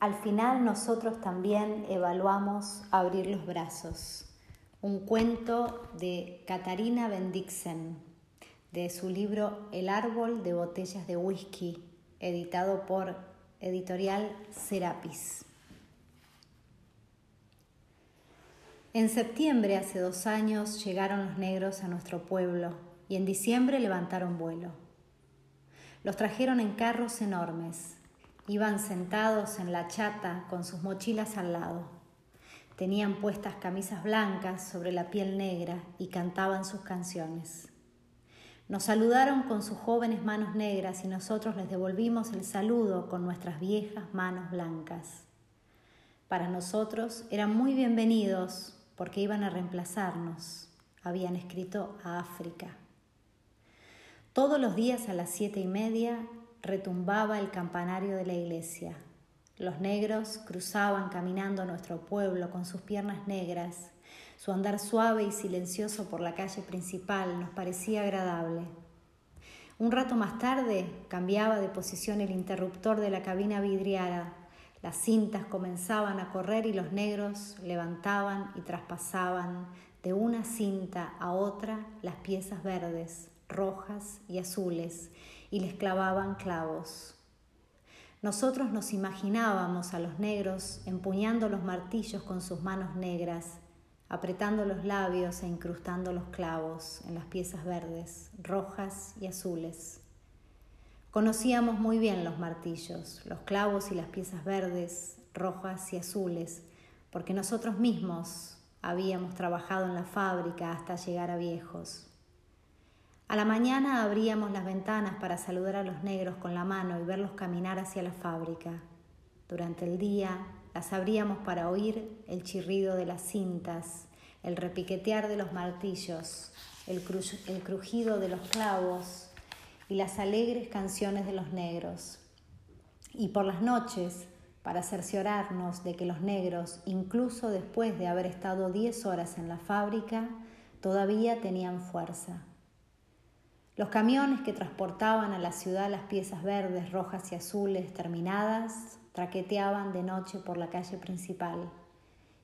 Al final nosotros también evaluamos abrir los brazos. Un cuento de Katarina Bendixen, de su libro El árbol de botellas de whisky, editado por editorial Serapis. En septiembre, hace dos años, llegaron los negros a nuestro pueblo y en diciembre levantaron vuelo. Los trajeron en carros enormes. Iban sentados en la chata con sus mochilas al lado. Tenían puestas camisas blancas sobre la piel negra y cantaban sus canciones. Nos saludaron con sus jóvenes manos negras y nosotros les devolvimos el saludo con nuestras viejas manos blancas. Para nosotros eran muy bienvenidos porque iban a reemplazarnos. Habían escrito a África. Todos los días a las siete y media retumbaba el campanario de la iglesia. Los negros cruzaban caminando nuestro pueblo con sus piernas negras. Su andar suave y silencioso por la calle principal nos parecía agradable. Un rato más tarde cambiaba de posición el interruptor de la cabina vidriada las cintas comenzaban a correr y los negros levantaban y traspasaban de una cinta a otra las piezas verdes, rojas y azules y les clavaban clavos. Nosotros nos imaginábamos a los negros empuñando los martillos con sus manos negras, apretando los labios e incrustando los clavos en las piezas verdes, rojas y azules. Conocíamos muy bien los martillos, los clavos y las piezas verdes, rojas y azules, porque nosotros mismos habíamos trabajado en la fábrica hasta llegar a viejos. A la mañana abríamos las ventanas para saludar a los negros con la mano y verlos caminar hacia la fábrica. Durante el día las abríamos para oír el chirrido de las cintas, el repiquetear de los martillos, el, crujido de los clavos y las alegres canciones de los negros. Y por las noches, para cerciorarnos de que los negros, incluso después de haber estado diez horas en la fábrica, todavía tenían fuerza. Los camiones que transportaban a la ciudad las piezas verdes, rojas y azules terminadas traqueteaban de noche por la calle principal.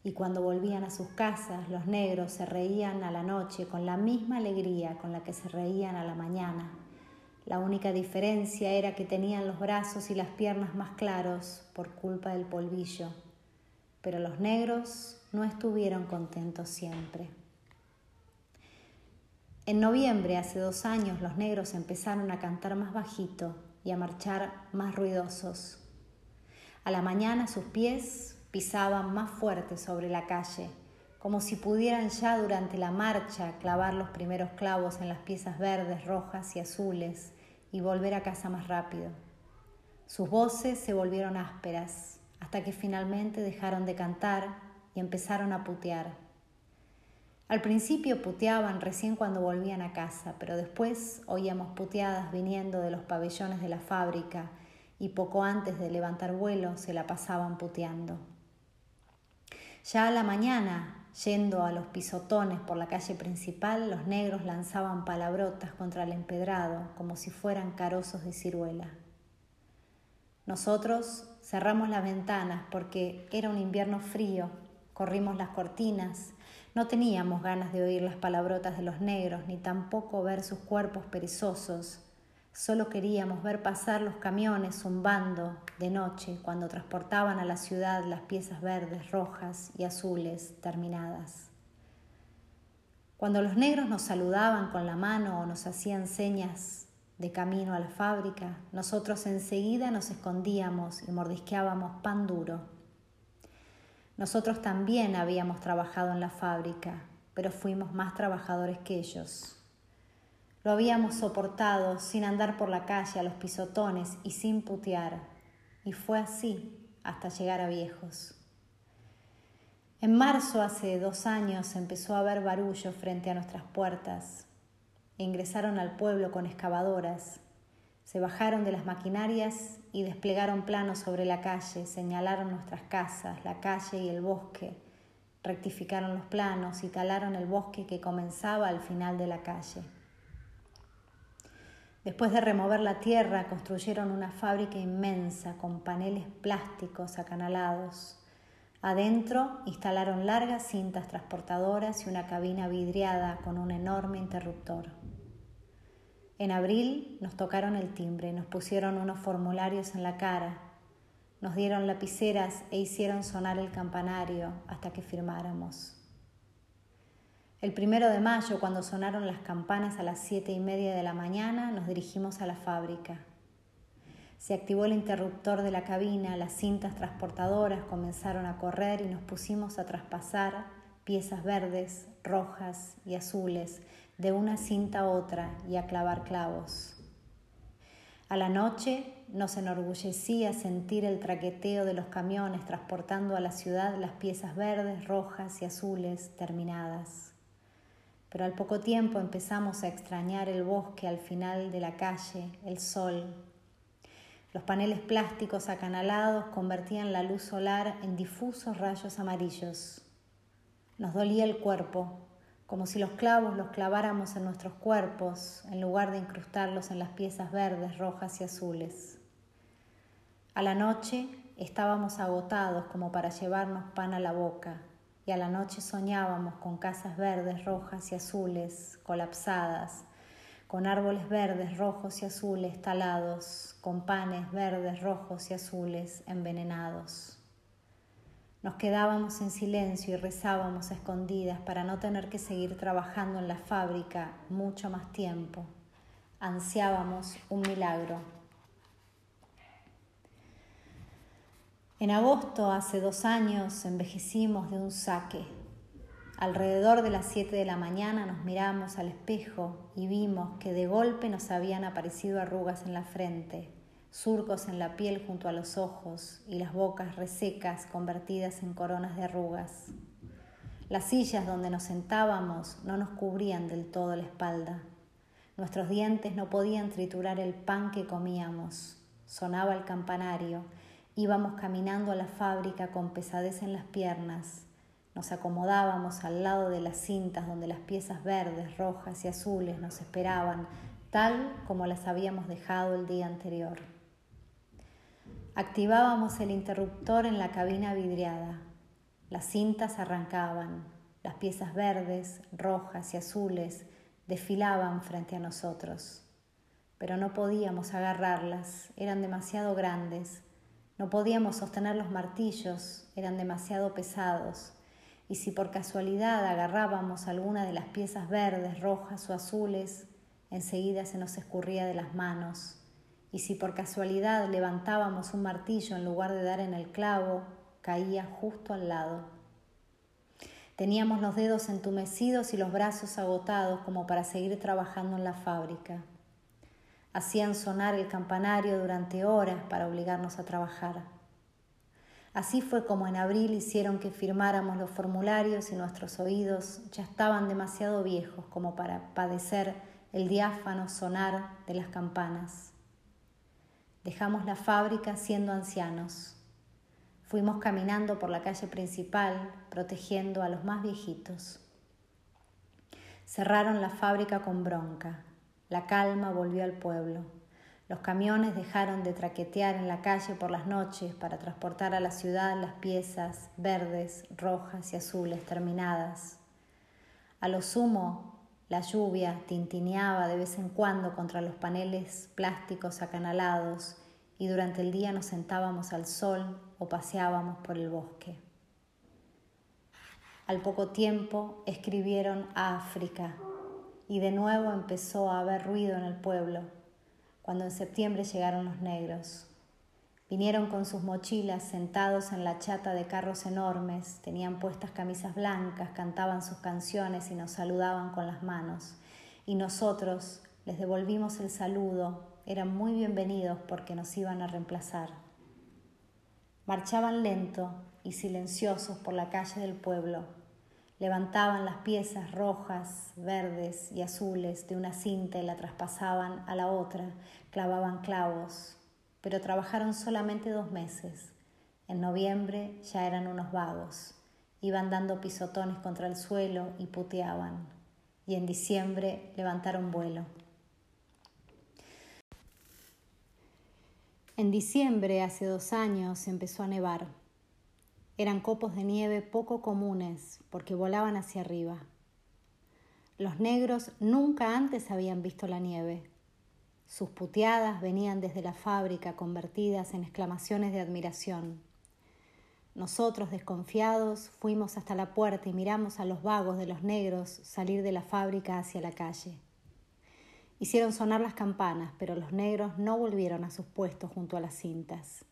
Y cuando volvían a sus casas, los negros se reían a la noche con la misma alegría con la que se reían a la mañana la única diferencia era que tenían los brazos y las piernas más claros por culpa del polvillo, pero los negros no estuvieron contentos siempre. En noviembre, hace dos años, los negros empezaron a cantar más bajito y a marchar más ruidosos. A la mañana sus pies pisaban más fuerte sobre la calle, como si pudieran ya durante la marcha clavar los primeros clavos en las piezas verdes, rojas y azules y volver a casa más rápido. Sus voces se volvieron ásperas hasta que finalmente dejaron de cantar y empezaron a putear. Al principio puteaban recién cuando volvían a casa, pero después oíamos puteadas viniendo de los pabellones de la fábrica y poco antes de levantar vuelo se la pasaban puteando. Ya a la mañana Yendo a los pisotones por la calle principal, los negros lanzaban palabrotas contra el empedrado como si fueran carozos de ciruela. Nosotros cerramos las ventanas porque era un invierno frío, corrimos las cortinas, no teníamos ganas de oír las palabrotas de los negros ni tampoco ver sus cuerpos perezosos Solo queríamos ver pasar los camiones zumbando de noche cuando transportaban a la ciudad las piezas verdes, rojas y azules terminadas. Cuando los negros nos saludaban con la mano o nos hacían señas de camino a la fábrica, nosotros enseguida nos escondíamos y mordisqueábamos pan duro. Nosotros también habíamos trabajado en la fábrica, pero fuimos más trabajadores que ellos. Lo habíamos soportado sin andar por la calle a los pisotones y sin putear. Y fue así hasta llegar a viejos. En marzo, hace dos años, empezó a haber barullo frente a nuestras puertas. Ingresaron al pueblo con excavadoras. Se bajaron de las maquinarias y desplegaron planos sobre la calle, señalaron nuestras casas, la calle y el bosque. Rectificaron los planos y talaron el bosque que comenzaba al final de la calle. Después de remover la tierra, construyeron una fábrica inmensa con paneles plásticos acanalados. Adentro instalaron largas cintas transportadoras y una cabina vidriada con un enorme interruptor. En abril nos tocaron el timbre, nos pusieron unos formularios en la cara, nos dieron lapiceras e hicieron sonar el campanario hasta que firmáramos. El primero de mayo, cuando sonaron las campanas a las siete y media de la mañana, nos dirigimos a la fábrica. Se activó el interruptor de la cabina, las cintas transportadoras comenzaron a correr y nos pusimos a traspasar piezas verdes, rojas y azules de una cinta a otra y a clavar clavos. A la noche nos enorgullecía sentir el traqueteo de los camiones transportando a la ciudad las piezas verdes, rojas y azules terminadas pero al poco tiempo empezamos a extrañar el bosque al final de la calle, el sol. Los paneles plásticos acanalados convertían la luz solar en difusos rayos amarillos. Nos dolía el cuerpo, como si los clavos los claváramos en nuestros cuerpos en lugar de incrustarlos en las piezas verdes, rojas y azules. A la noche estábamos agotados como para llevarnos pan a la boca y a la noche soñábamos con casas verdes, rojas y azules colapsadas, con árboles verdes, rojos y azules talados, con panes verdes, rojos y azules envenenados. Nos quedábamos en silencio y rezábamos escondidas para no tener que seguir trabajando en la fábrica mucho más tiempo. Ansiábamos un milagro. En agosto, hace dos años, envejecimos de un saque. Alrededor de las siete de la mañana nos miramos al espejo y vimos que de golpe nos habían aparecido arrugas en la frente, surcos en la piel junto a los ojos y las bocas resecas convertidas en coronas de arrugas. Las sillas donde nos sentábamos no nos cubrían del todo la espalda. Nuestros dientes no podían triturar el pan que comíamos. Sonaba el campanario Íbamos caminando a la fábrica con pesadez en las piernas. Nos acomodábamos al lado de las cintas donde las piezas verdes, rojas y azules nos esperaban, tal como las habíamos dejado el día anterior. Activábamos el interruptor en la cabina vidriada. Las cintas arrancaban, las piezas verdes, rojas y azules desfilaban frente a nosotros. Pero no podíamos agarrarlas, eran demasiado grandes no podíamos sostener los martillos, eran demasiado pesados, y si por casualidad agarrábamos alguna de las piezas verdes, rojas o azules, enseguida se nos escurría de las manos, y si por casualidad levantábamos un martillo en lugar de dar en el clavo, caía justo al lado. Teníamos los dedos entumecidos y los brazos agotados como para seguir trabajando en la fábrica. Hacían sonar el campanario durante horas para obligarnos a trabajar. Así fue como en abril hicieron que firmáramos los formularios y nuestros oídos ya estaban demasiado viejos como para padecer el diáfano sonar de las campanas. Dejamos la fábrica siendo ancianos. Fuimos caminando por la calle principal, protegiendo a los más viejitos. Cerraron la fábrica con bronca. La calma volvió al pueblo. Los camiones dejaron de traquetear en la calle por las noches para transportar a la ciudad las piezas verdes, rojas y azules terminadas. A lo sumo, la lluvia tintineaba de vez en cuando contra los paneles plásticos acanalados y durante el día nos sentábamos al sol o paseábamos por el bosque. Al poco tiempo escribieron África y de nuevo empezó a haber ruido en el pueblo, cuando en septiembre llegaron los negros. Vinieron con sus mochilas sentados en la chata de carros enormes, tenían puestas camisas blancas, cantaban sus canciones y nos saludaban con las manos. Y nosotros les devolvimos el saludo, eran muy bienvenidos porque nos iban a reemplazar. Marchaban lento y silenciosos por la calle del pueblo, Levantaban las piezas rojas, verdes y azules de una cinta y la traspasaban a la otra, clavaban clavos, pero trabajaron solamente dos meses. En noviembre ya eran unos vagos, iban dando pisotones contra el suelo y puteaban, y en diciembre levantaron vuelo. En diciembre, hace dos años, empezó a nevar. Eran copos de nieve poco comunes porque volaban hacia arriba. Los negros nunca antes habían visto la nieve. Sus puteadas venían desde la fábrica convertidas en exclamaciones de admiración. Nosotros, desconfiados, fuimos hasta la puerta y miramos a los vagos de los negros salir de la fábrica hacia la calle. Hicieron sonar las campanas, pero los negros no volvieron a sus puestos junto a las cintas.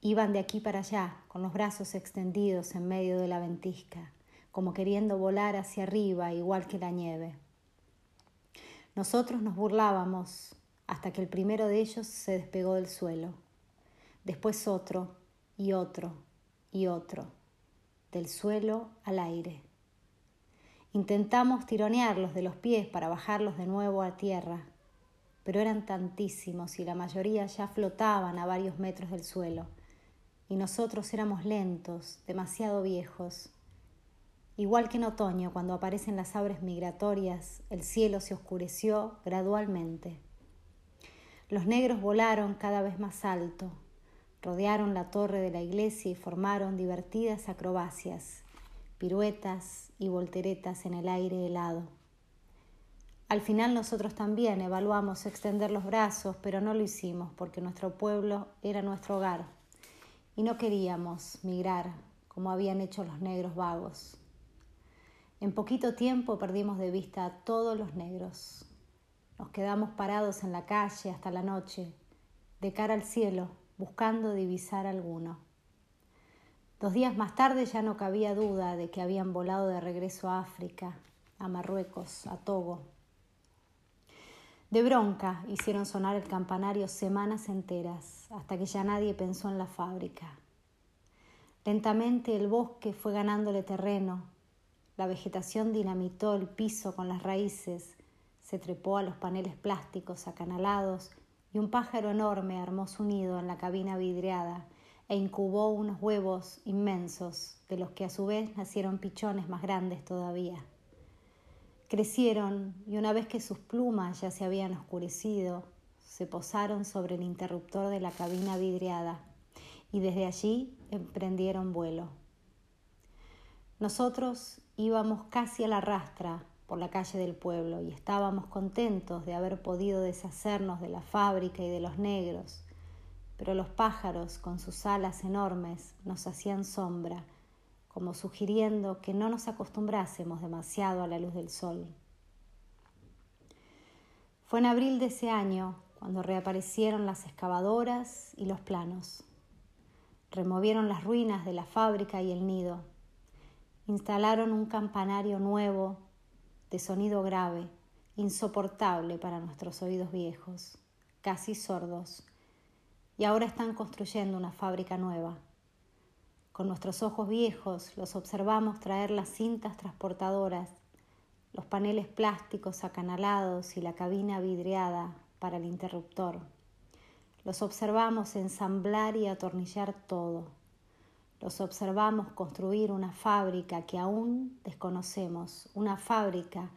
Iban de aquí para allá, con los brazos extendidos en medio de la ventisca, como queriendo volar hacia arriba, igual que la nieve. Nosotros nos burlábamos hasta que el primero de ellos se despegó del suelo. Después otro y otro y otro, del suelo al aire. Intentamos tironearlos de los pies para bajarlos de nuevo a tierra, pero eran tantísimos y la mayoría ya flotaban a varios metros del suelo, y nosotros éramos lentos, demasiado viejos. Igual que en otoño, cuando aparecen las aves migratorias, el cielo se oscureció gradualmente. Los negros volaron cada vez más alto, rodearon la torre de la iglesia y formaron divertidas acrobacias, piruetas y volteretas en el aire helado. Al final nosotros también evaluamos extender los brazos, pero no lo hicimos porque nuestro pueblo era nuestro hogar y no queríamos migrar como habían hecho los negros vagos. En poquito tiempo perdimos de vista a todos los negros. Nos quedamos parados en la calle hasta la noche, de cara al cielo, buscando divisar alguno. Dos días más tarde ya no cabía duda de que habían volado de regreso a África, a Marruecos, a Togo. De bronca hicieron sonar el campanario semanas enteras, hasta que ya nadie pensó en la fábrica. Lentamente el bosque fue ganándole terreno, la vegetación dinamitó el piso con las raíces, se trepó a los paneles plásticos acanalados y un pájaro enorme armó su nido en la cabina vidriada e incubó unos huevos inmensos, de los que a su vez nacieron pichones más grandes todavía. Crecieron y una vez que sus plumas ya se habían oscurecido, se posaron sobre el interruptor de la cabina vidriada y desde allí emprendieron vuelo. Nosotros íbamos casi a la rastra por la calle del pueblo y estábamos contentos de haber podido deshacernos de la fábrica y de los negros, pero los pájaros con sus alas enormes nos hacían sombra, como sugiriendo que no nos acostumbrásemos demasiado a la luz del sol. Fue en abril de ese año cuando reaparecieron las excavadoras y los planos. Removieron las ruinas de la fábrica y el nido. Instalaron un campanario nuevo de sonido grave, insoportable para nuestros oídos viejos, casi sordos y ahora están construyendo una fábrica nueva. Con nuestros ojos viejos los observamos traer las cintas transportadoras, los paneles plásticos acanalados y la cabina vidriada para el interruptor. Los observamos ensamblar y atornillar todo. Los observamos construir una fábrica que aún desconocemos, una fábrica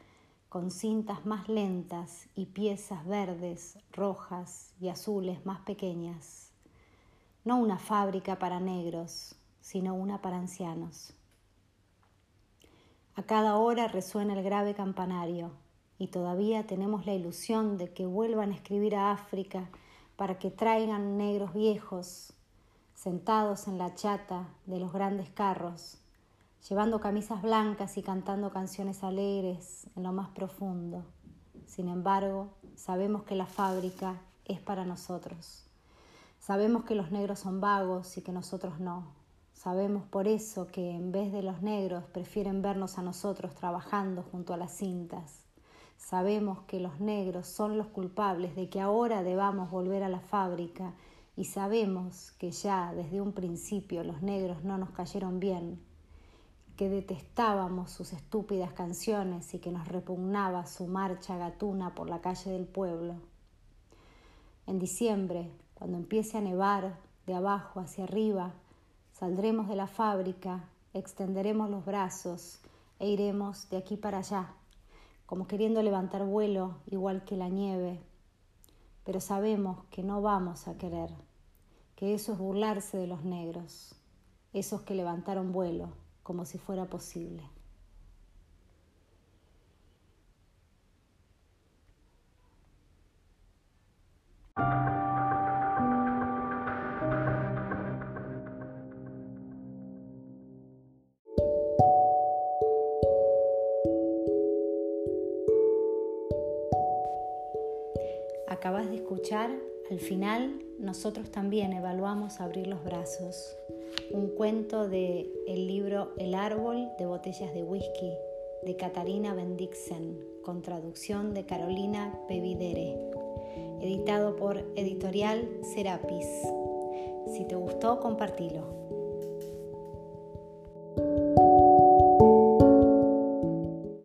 con cintas más lentas y piezas verdes, rojas y azules más pequeñas. No una fábrica para negros, sino una para ancianos. A cada hora resuena el grave campanario y todavía tenemos la ilusión de que vuelvan a escribir a África para que traigan negros viejos sentados en la chata de los grandes carros llevando camisas blancas y cantando canciones alegres en lo más profundo. Sin embargo, sabemos que la fábrica es para nosotros. Sabemos que los negros son vagos y que nosotros no. Sabemos por eso que en vez de los negros prefieren vernos a nosotros trabajando junto a las cintas. Sabemos que los negros son los culpables de que ahora debamos volver a la fábrica y sabemos que ya desde un principio los negros no nos cayeron bien que detestábamos sus estúpidas canciones y que nos repugnaba su marcha gatuna por la calle del pueblo. En diciembre, cuando empiece a nevar de abajo hacia arriba, saldremos de la fábrica, extenderemos los brazos e iremos de aquí para allá, como queriendo levantar vuelo igual que la nieve. Pero sabemos que no vamos a querer, que eso es burlarse de los negros, esos que levantaron vuelo como si fuera posible. Acabas de escuchar, al final nosotros también evaluamos abrir los brazos. Un cuento de el libro El árbol de botellas de whisky de Katarina Bendixen, con traducción de Carolina Pevidere, editado por Editorial Serapis. Si te gustó, compartilo.